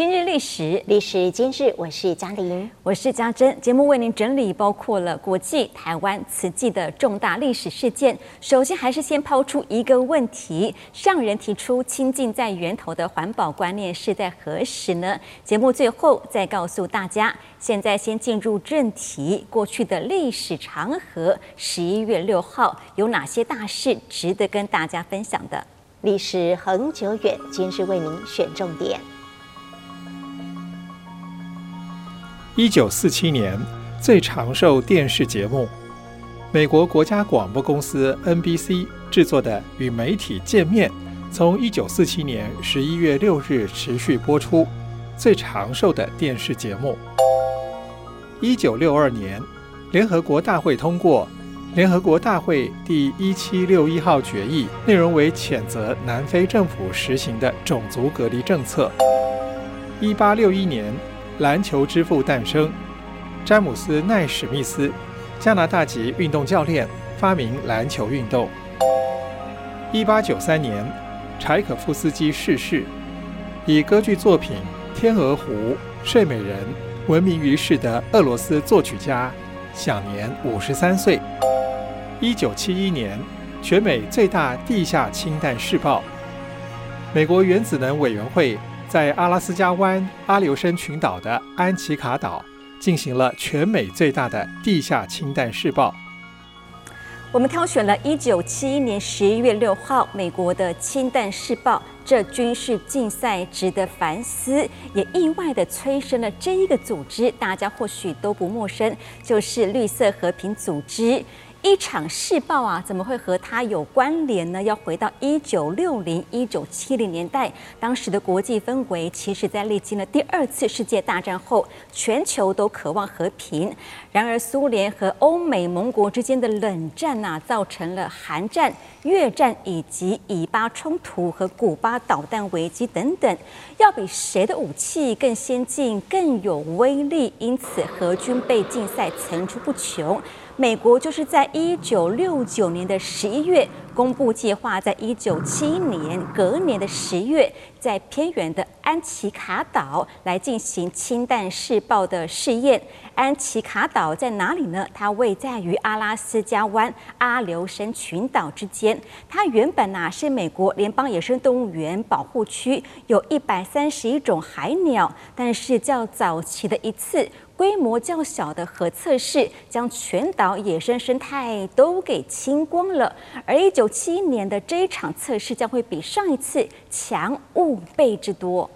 今日历史，历史今日，我是嘉玲，我是嘉珍。节目为您整理包括了国际、台湾、慈济的重大历史事件。首先，还是先抛出一个问题：上人提出“亲近在源头”的环保观念是在何时呢？节目最后再告诉大家。现在先进入正题，过去的历史长河，十一月六号有哪些大事值得跟大家分享的？历史恒久远，今日为您选重点。一九四七年，最长寿电视节目，美国国家广播公司 NBC 制作的《与媒体见面》，从一九四七年十一月六日持续播出，最长寿的电视节目。一九六二年，联合国大会通过联合国大会第一七六一号决议，内容为谴责南非政府实行的种族隔离政策。一八六一年。篮球之父诞生，詹姆斯·奈史密斯，加拿大籍运动教练，发明篮球运动。一八九三年，柴可夫斯基逝世，以歌剧作品《天鹅湖》《睡美人》闻名于世的俄罗斯作曲家，享年五十三岁。一九七一年，全美最大地下氢弹试爆，美国原子能委员会。在阿拉斯加湾阿留申群岛的安奇卡岛进行了全美最大的地下氢弹试爆。我们挑选了一九七一年十一月六号美国的氢弹试爆，这军事竞赛值得反思，也意外地催生了这一个组织，大家或许都不陌生，就是绿色和平组织。一场试爆啊，怎么会和它有关联呢？要回到一九六零、一九七零年代，当时的国际氛围，其实在历经了第二次世界大战后，全球都渴望和平。然而，苏联和欧美盟国之间的冷战呐、造成了韩战、越战以及以巴冲突和古巴导弹危机等等，要比谁的武器更先进、更有威力，因此核军备竞赛层出不穷。美国就是在一九六九年的十一月公布计划，在一九七一年隔年的十月，在偏远的安琪卡岛来进行氢弹试爆的试验。安琪卡岛在哪里呢？它位在于阿拉斯加湾阿留申群岛之间。它原本呐是美国联邦野生动物园保护区，有一百三十一种海鸟。但是较早期的一次。规模较小的核测试将全岛野生生态都给清光了，而一九七一年的这一场测试将会比上一次强五倍之多，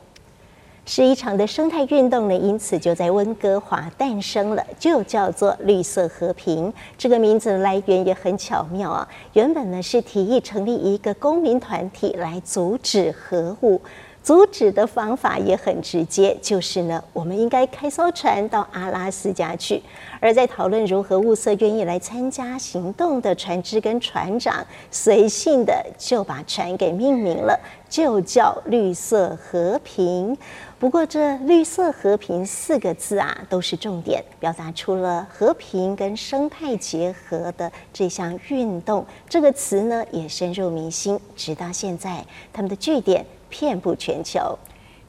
是一场的生态运动呢，因此就在温哥华诞生了，就叫做绿色和平。这个名字的来源也很巧妙啊，原本呢是提议成立一个公民团体来阻止核武。阻止的方法也很直接，就是呢，我们应该开艘船到阿拉斯加去。而在讨论如何物色愿意来参加行动的船只跟船长，随性的就把船给命名了，就叫绿色和平。不过这绿色和平四个字啊，都是重点，表达出了和平跟生态结合的这项运动。这个词呢，也深入民心，直到现在，他们的据点。遍布全球。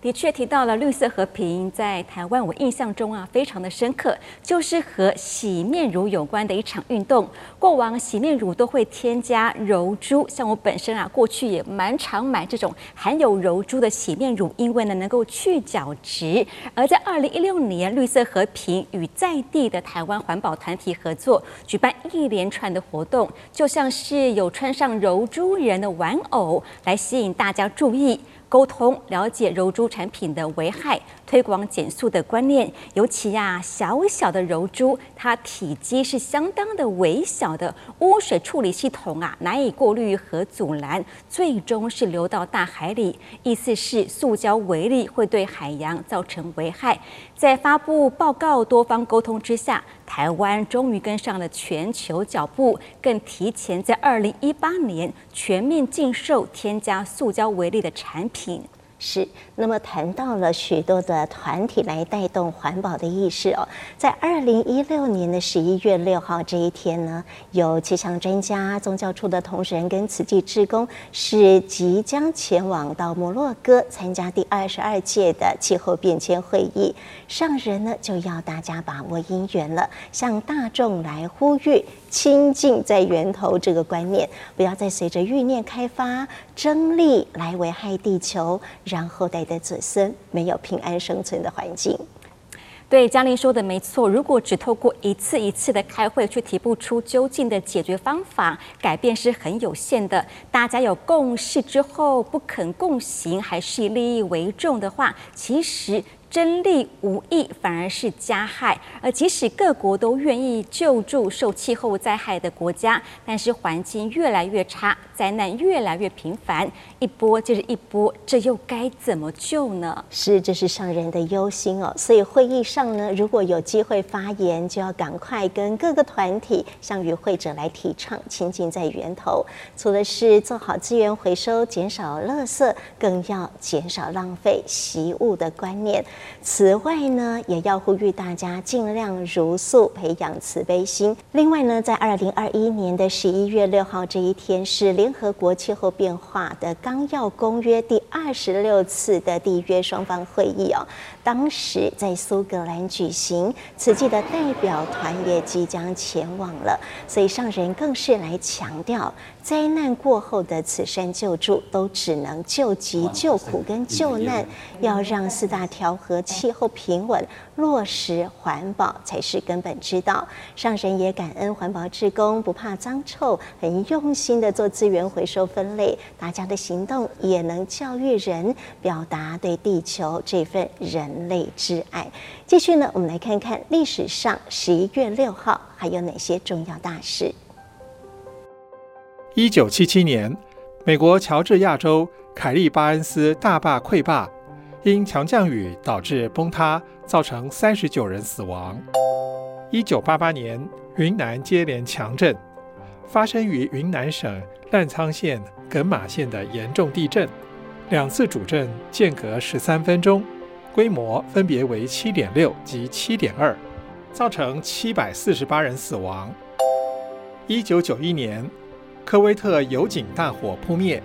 的确提到了绿色和平，在台湾我印象中啊非常的深刻，就是和洗面乳有关的一场运动。过往洗面乳都会添加柔珠，像我本身啊过去也蛮常买这种含有柔珠的洗面乳，因为呢能够去角质。而在二零一六年，绿色和平与在地的台湾环保团体合作，举办一连串的活动，就像是有穿上柔珠人的玩偶，来吸引大家注意。沟通、了解柔珠产品的危害，推广减速的观念。尤其呀、小小的柔珠，它体积是相当的微小的，污水处理系统啊难以过滤和阻拦，最终是流到大海里。意思是塑胶微粒会对海洋造成危害。在发布报告、多方沟通之下，台湾终于跟上了全球脚步，更提前在二零一八年全面禁售添加塑胶微粒的产品。是，那么谈到了许多的团体来带动环保的意识哦，在二零一六年的十一月六号这一天呢，有气象专家、宗教处的同仁跟慈济志工是即将前往到摩洛哥参加第二十二届的气候变迁会议，上人呢就要大家把握因缘了，向大众来呼吁。亲近在源头这个观念，不要再随着欲念开发、争利来危害地球，让后代的子孙没有平安生存的环境。对，嘉玲说的没错。如果只透过一次一次的开会去提不出究竟的解决方法，改变是很有限的。大家有共识之后不肯共行，还是以利益为重的话，其实。争利无益，反而是加害。而即使各国都愿意救助受气候灾害的国家，但是环境越来越差，灾难越来越频繁，一波就是一波，这又该怎么救呢？是，这是上人的忧心哦。所以会议上呢，如果有机会发言，就要赶快跟各个团体向与会者来提倡亲近在源头。除了是做好资源回收、减少垃圾，更要减少浪费惜物的观念。此外呢，也要呼吁大家尽量如素，培养慈悲心。另外呢，在二零二一年的十一月六号这一天，是联合国气候变化的纲要公约第二十六次的缔约双方会议哦。当时在苏格兰举行，此际的代表团也即将前往了，所以上人更是来强调。灾难过后的慈善救助都只能救急、救苦跟救难，要让四大调和、气候平稳落实环保才是根本之道。上神也感恩环保志工不怕脏臭，很用心的做资源回收分类，大家的行动也能教育人，表达对地球这份人类之爱。继续呢，我们来看看历史上十一月六号还有哪些重要大事。一九七七年，美国乔治亚州凯利巴恩斯大坝溃坝，因强降雨导致崩塌，造成三十九人死亡。一九八八年，云南接连强震，发生于云南省澜沧县耿马县的严重地震，两次主震间隔十三分钟，规模分别为七点六及七点二，造成七百四十八人死亡。一九九一年。科威特油井大火扑灭，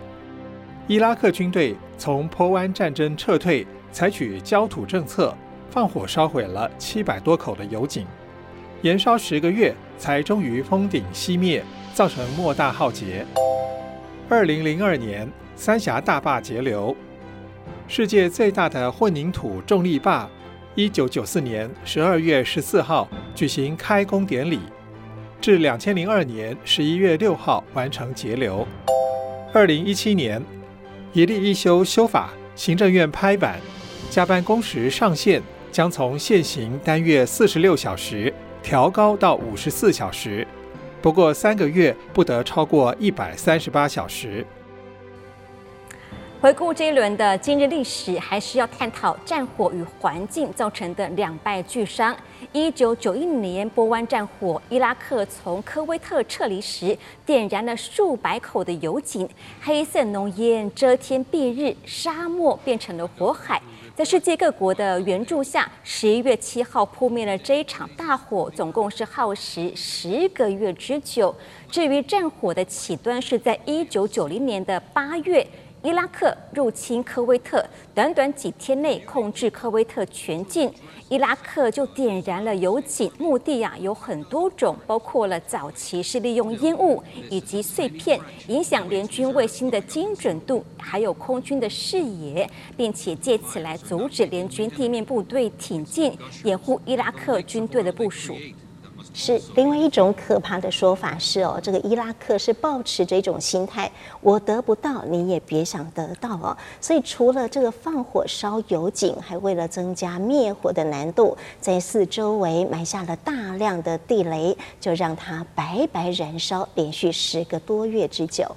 伊拉克军队从波湾战争撤退，采取焦土政策，放火烧毁了七百多口的油井，延烧十个月才终于封顶熄灭，造成莫大浩劫。二零零二年，三峡大坝截流，世界最大的混凝土重力坝，一九九四年十二月十四号举行开工典礼。至两千零二年十一月六号完成截流。二零一七年，一例一休修法，行政院拍板，加班工时上限将从现行单月四十六小时调高到五十四小时，不过三个月不得超过一百三十八小时。回顾这一轮的今日历史，还是要探讨战火与环境造成的两败俱伤。一九九一年波湾战火，伊拉克从科威特撤离时，点燃了数百口的油井，黑色浓烟遮天蔽日，沙漠变成了火海。在世界各国的援助下，十一月七号扑灭了这一场大火，总共是耗时十个月之久。至于战火的起端，是在一九九零年的八月。伊拉克入侵科威特，短短几天内控制科威特全境，伊拉克就点燃了油井，目的啊有很多种，包括了早期是利用烟雾以及碎片影响联军卫星的精准度，还有空军的视野，并且借此来阻止联军地面部队挺进，掩护伊拉克军队的部署。是另外一种可怕的说法是哦，这个伊拉克是抱持这种心态，我得不到，你也别想得到哦。所以除了这个放火烧油井，还为了增加灭火的难度，在四周围埋下了大量的地雷，就让它白白燃烧，连续十个多月之久。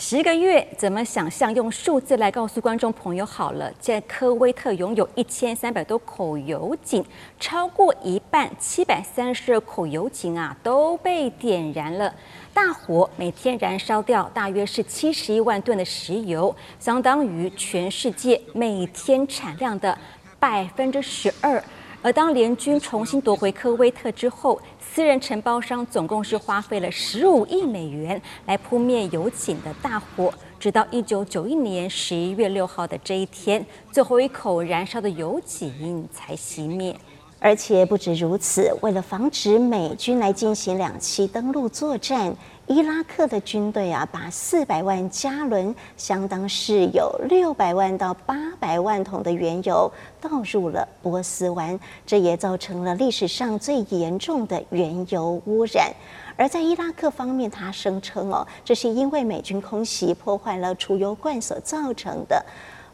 十个月怎么想象？用数字来告诉观众朋友好了。在科威特拥有一千三百多口油井，超过一半七百三十二口油井啊都被点燃了。大火每天燃烧掉大约是七十一万吨的石油，相当于全世界每天产量的百分之十二。而当联军重新夺回科威特之后，私人承包商总共是花费了十五亿美元来扑灭油井的大火，直到一九九一年十一月六号的这一天，最后一口燃烧的油井才熄灭。而且不止如此，为了防止美军来进行两栖登陆作战，伊拉克的军队啊，把四百万加仑，相当是有六百万到八百万桶的原油倒入了波斯湾，这也造成了历史上最严重的原油污染。而在伊拉克方面，他声称哦，这是因为美军空袭破坏了储油罐所造成的。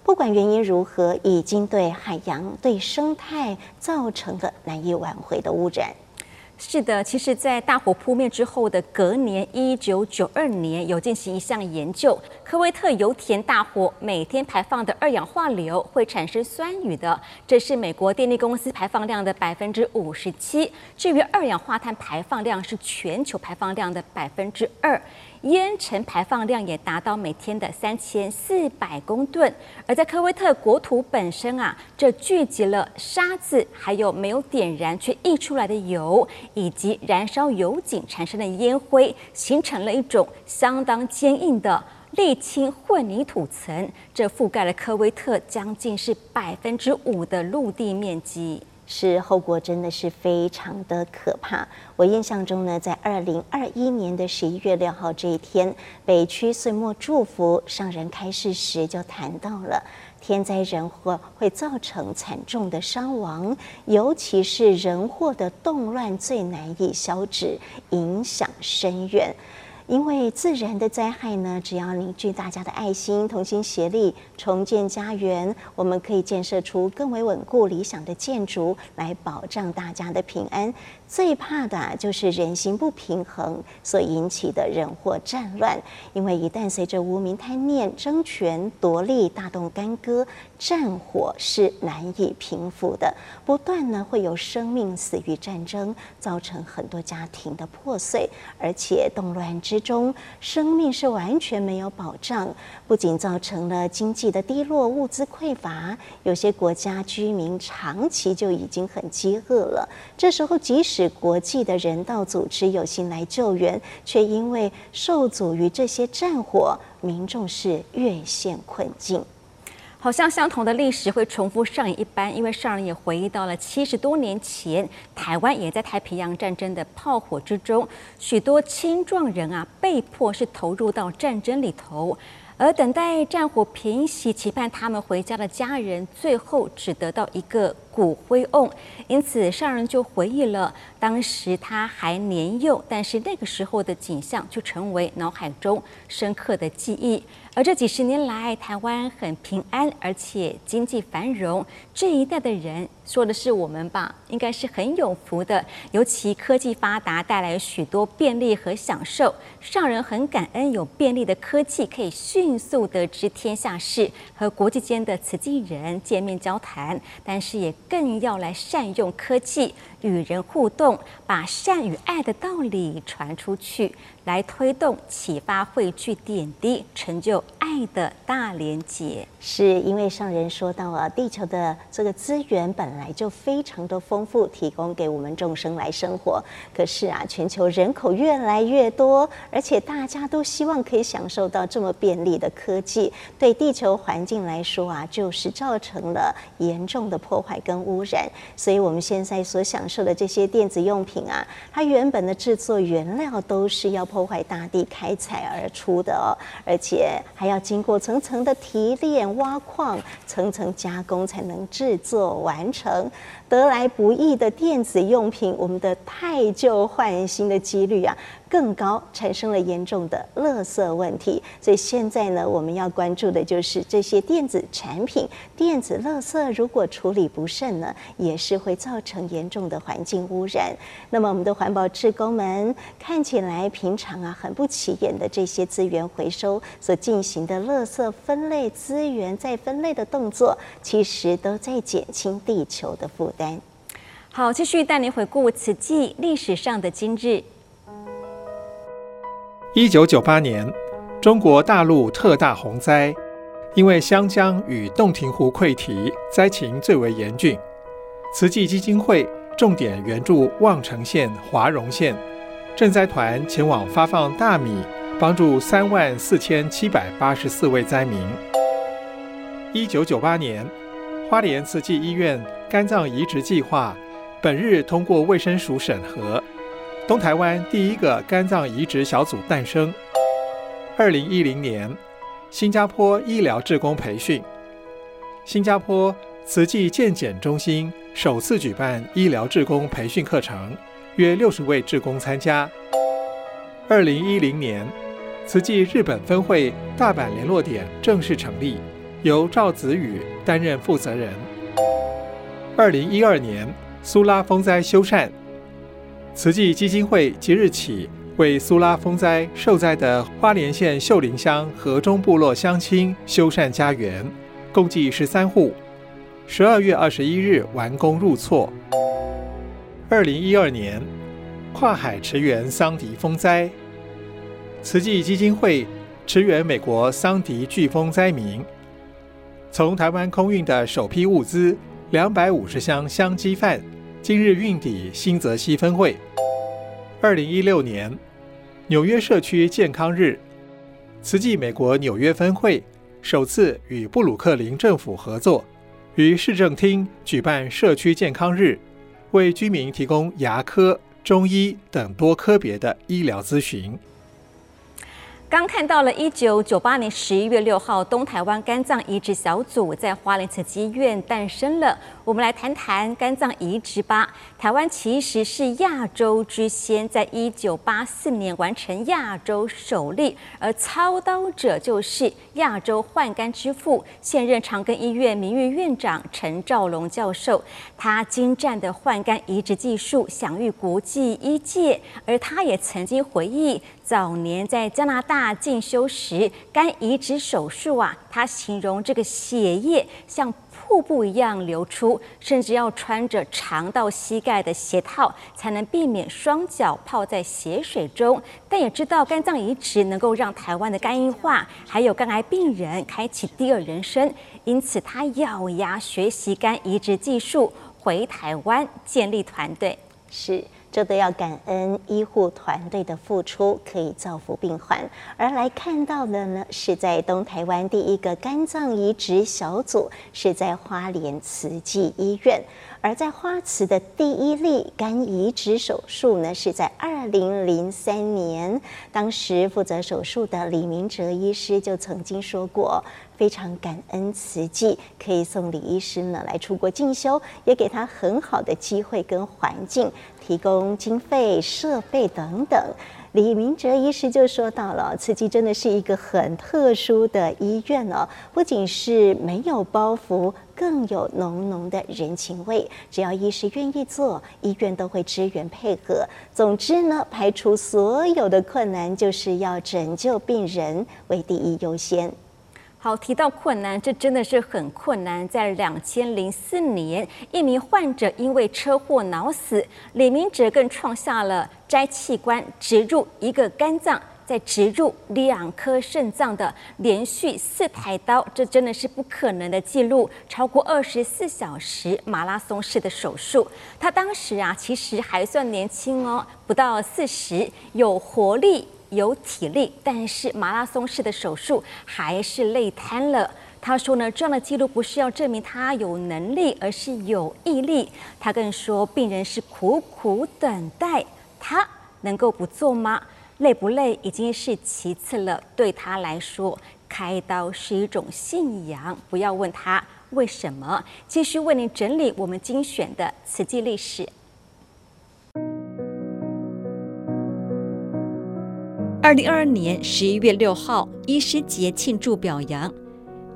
不管原因如何，已经对海洋、对生态造成了难以挽回的污染。是的，其实，在大火扑灭之后的隔年，一九九二年，有进行一项研究，科威特油田大火每天排放的二氧化硫会产生酸雨的，这是美国电力公司排放量的百分之五十七。至于二氧化碳排放量，是全球排放量的百分之二。烟尘排放量也达到每天的三千四百公吨，而在科威特国土本身啊，这聚集了沙子，还有没有点燃却溢出来的油，以及燃烧油井产生的烟灰，形成了一种相当坚硬的沥青混凝土层，这覆盖了科威特将近是百分之五的陆地面积。是后果真的是非常的可怕。我印象中呢，在二零二一年的十一月六号这一天，北区岁末祝福上人开示时就谈到了天灾人祸会造成惨重的伤亡，尤其是人祸的动乱最难以消止，影响深远。因为自然的灾害呢，只要凝聚大家的爱心，同心协力重建家园，我们可以建设出更为稳固理想的建筑，来保障大家的平安。最怕的就是人心不平衡所引起的人祸战乱，因为一旦随着无明贪念争权夺利大动干戈，战火是难以平复的，不断呢会有生命死于战争，造成很多家庭的破碎，而且动乱之中生命是完全没有保障，不仅造成了经济的低落、物资匮乏，有些国家居民长期就已经很饥饿了，这时候即使使国际的人道组织有心来救援，却因为受阻于这些战火，民众是越陷困境。好像相同的历史会重复上演一般，因为上人也回忆到了七十多年前，台湾也在太平洋战争的炮火之中，许多青壮人啊，被迫是投入到战争里头。而等待战火平息，期盼他们回家的家人，最后只得到一个骨灰瓮。因此，上人就回忆了当时他还年幼，但是那个时候的景象就成为脑海中深刻的记忆。而这几十年来，台湾很平安，而且经济繁荣。这一代的人说的是我们吧，应该是很有福的。尤其科技发达，带来许多便利和享受。上人很感恩有便利的科技，可以迅速得知天下事，和国际间的慈济人见面交谈。但是也更要来善用科技。与人互动，把善与爱的道理传出去，来推动、启发、汇聚点滴，成就爱的大连结。是因为上人说到啊，地球的这个资源本来就非常的丰富，提供给我们众生来生活。可是啊，全球人口越来越多，而且大家都希望可以享受到这么便利的科技，对地球环境来说啊，就是造成了严重的破坏跟污染。所以我们现在所享受受的这些电子用品啊，它原本的制作原料都是要破坏大地开采而出的哦，而且还要经过层层的提炼、挖矿、层层加工才能制作完成。得来不易的电子用品，我们的汰旧换新的几率啊更高，产生了严重的垃圾问题。所以现在呢，我们要关注的就是这些电子产品、电子垃圾，如果处理不慎呢，也是会造成严重的环境污染。那么我们的环保志工们看起来平常啊很不起眼的这些资源回收所进行的垃圾分类、资源再分类的动作，其实都在减轻地球的负担。好，继续带您回顾此季历史上的今日。一九九八年，中国大陆特大洪灾，因为湘江与洞庭湖溃堤，灾情最为严峻。慈济基金会重点援助望城县、华容县，赈灾团前往发放大米，帮助三万四千七百八十四位灾民。一九九八年，花莲慈济医院肝脏移植计划本日通过卫生署审核，东台湾第一个肝脏移植小组诞生。二零一零年，新加坡医疗志工培训，新加坡慈济健检中心首次举办医疗志工培训课程，约六十位志工参加。二零一零年，慈济日本分会大阪联络点正式成立。由赵子宇担任负责人。二零一二年，苏拉风灾修缮，慈济基金会即日起为苏拉风灾受灾的花莲县秀林乡河中部落乡亲修缮家园，共计十三户。十二月二十一日完工入厝。二零一二年，跨海驰援桑迪风灾，慈济基金会驰援美国桑迪飓风灾民。从台湾空运的首批物资两百五十箱香鸡饭，今日运抵新泽西分会。二零一六年，纽约社区健康日，慈济美国纽约分会首次与布鲁克林政府合作，于市政厅举办社区健康日，为居民提供牙科、中医等多科别的医疗咨询。刚看到了，一九九八年十一月六号，东台湾肝脏移植小组在花莲慈济医院诞生了。我们来谈谈肝脏移植吧。台湾其实是亚洲之先，在一九八四年完成亚洲首例，而操刀者就是亚洲换肝之父，现任长庚医院名誉院长陈兆龙教授。他精湛的换肝移植技术享誉国际医界，而他也曾经回忆。早年在加拿大进修时，肝移植手术啊，他形容这个血液像瀑布一样流出，甚至要穿着长到膝盖的鞋套，才能避免双脚泡在血水中。但也知道肝脏移植能够让台湾的肝硬化还有肝癌病人开启第二人生，因此他咬牙学习肝移植技术，回台湾建立团队。是。这都要感恩医护团队的付出，可以造福病患。而来看到的呢，是在东台湾第一个肝脏移植小组，是在花莲慈济医院。而在花慈的第一例肝移植手术呢，是在二零零三年，当时负责手术的李明哲医师就曾经说过，非常感恩慈济可以送李医师呢来出国进修，也给他很好的机会跟环境，提供经费、设备等等。李明哲医师就说到了，慈济真的是一个很特殊的医院哦，不仅是没有包袱，更有浓浓的人情味。只要医师愿意做，医院都会支援配合。总之呢，排除所有的困难，就是要拯救病人为第一优先。好，提到困难，这真的是很困难。在两千零四年，一名患者因为车祸脑死，李明哲更创下了摘器官、植入一个肝脏、再植入两颗肾脏的连续四台刀，这真的是不可能的记录，超过二十四小时马拉松式的手术。他当时啊，其实还算年轻哦，不到四十，有活力。有体力，但是马拉松式的手术还是累瘫了。他说呢，这样的记录不是要证明他有能力，而是有毅力。他更说，病人是苦苦等待，他能够不做吗？累不累已经是其次了。对他来说，开刀是一种信仰。不要问他为什么。继续为您整理我们精选的慈济历史。二零二二年十一月六号，医师节庆祝表扬，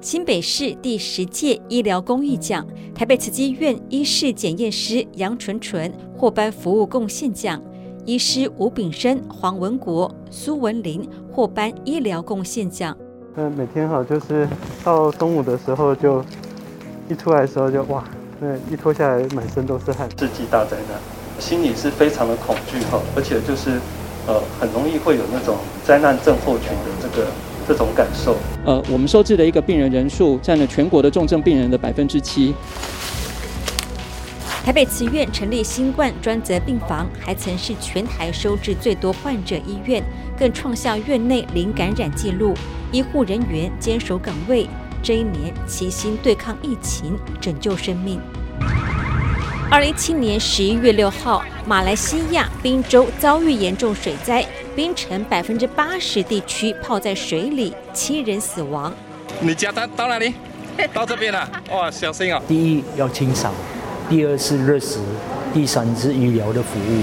新北市第十届医疗公益奖，台北慈济医院医师检验师杨纯纯获颁服务贡献奖，医师吴炳生、黄文国、苏文林获颁医疗贡献奖。嗯，每天哈，就是到中午的时候就一出来的时候就哇，那一脱下来满身都是汗，世纪大灾难，心里是非常的恐惧哈，而且就是。呃，很容易会有那种灾难症候群的这个这种感受。呃，我们收治的一个病人人数占了全国的重症病人的百分之七。台北慈院成立新冠专责病房，还曾是全台收治最多患者医院，更创下院内零感染记录。医护人员坚守岗位，这一年齐心对抗疫情，拯救生命。二零一七年十一月六号，马来西亚槟州遭遇严重水灾，槟城百分之八十地区泡在水里，七人死亡。你家到到哪里？到这边了。哇，小心啊！第一要清扫。第二是热食，第三是医疗的服务。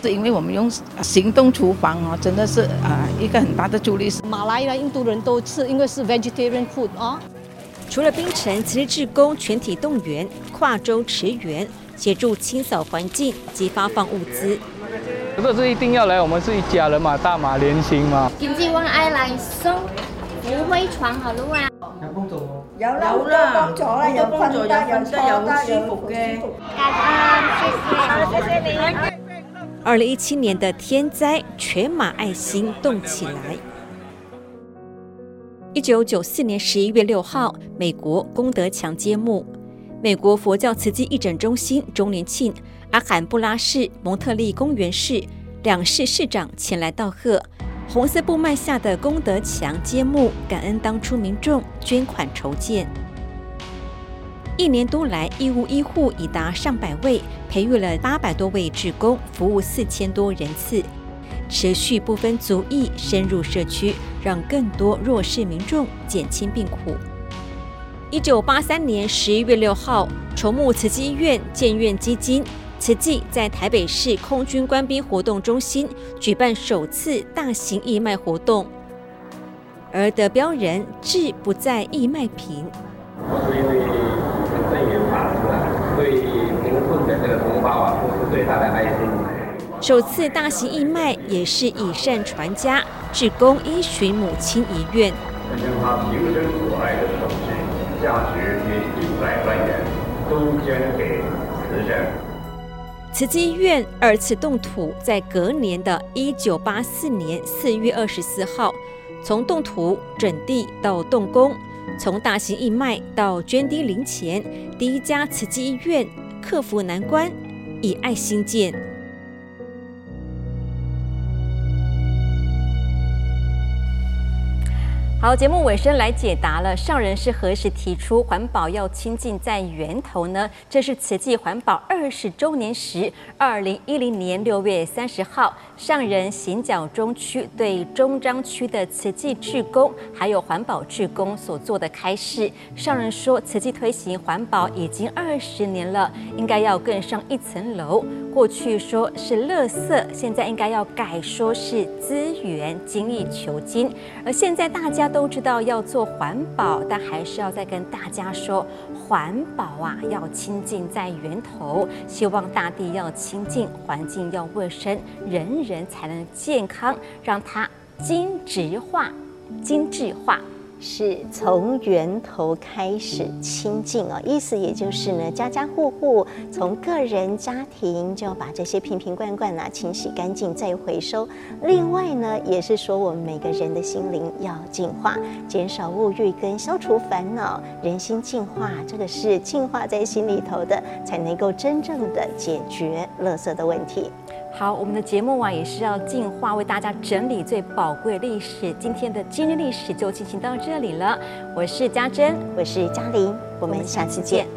是因为我们用行动厨房哦，真的是啊一个很大的助力。马来人、印度人都吃，因为是 vegetarian food 啊。除了槟城其实志工全体动员，跨州驰援，协助清扫环境及发放物资。这是一定要来，我们是一家人嘛，大马联心嘛。今次我爱来送福慧床好了啊。有帮助吗？有啦，好多帮助啦，有帮助，有瞓得又好舒服嘅。谢谢你。二零一七年的天灾，全马爱心动起来。一九九四年十一月六号，美国功德墙揭幕。美国佛教慈济义诊中心周年庆，阿罕布拉市、蒙特利公园市两市市长前来道贺。红色布幔下的功德墙揭幕，感恩当初民众捐款筹建。一年多来，义务医护已达上百位，培育了八百多位志工，服务四千多人次，持续不分族裔深入社区，让更多弱势民众减轻病苦。一九八三年十一月六号，筹募慈济医院建院基金。慈济在台北市空军官兵活动中心举办首次大型义卖活动，而得标人志不在义卖品。我是因为，对贫困的这个同胞啊，付出最大的爱心。首次大型义卖也是以善传家，志工依循母亲遗愿，将他平生所爱的首饰，价值约一百万元，都捐给慈善。慈济医院二次动土，在隔年的一九八四年四月二十四号，从动土整地到动工，从大型义卖到捐滴零钱，第一家慈济医院克服难关，以爱兴建。好，节目尾声来解答了。上人是何时提出环保要亲近在源头呢？这是慈济环保二十周年时，二零一零年六月三十号，上人行脚中区对中彰区的慈济志工还有环保志工所做的开示。上人说，慈济推行环保已经二十年了，应该要更上一层楼。过去说是垃圾，现在应该要改说是资源，精益求精。而现在大家都知道要做环保，但还是要再跟大家说，环保啊要亲近在源头，希望大地要清净，环境要卫生，人人才能健康，让它精致化、精致化。是从源头开始清净哦，意思也就是呢，家家户户从个人家庭就要把这些瓶瓶罐罐啊清洗干净再回收。另外呢，也是说我们每个人的心灵要净化，减少物欲跟消除烦恼，人心净化，这个是净化在心里头的，才能够真正的解决垃圾的问题。好，我们的节目啊也是要进化，为大家整理最宝贵历史。今天的今日历史就进行到这里了。我是嘉珍，我是嘉玲，我们下次见。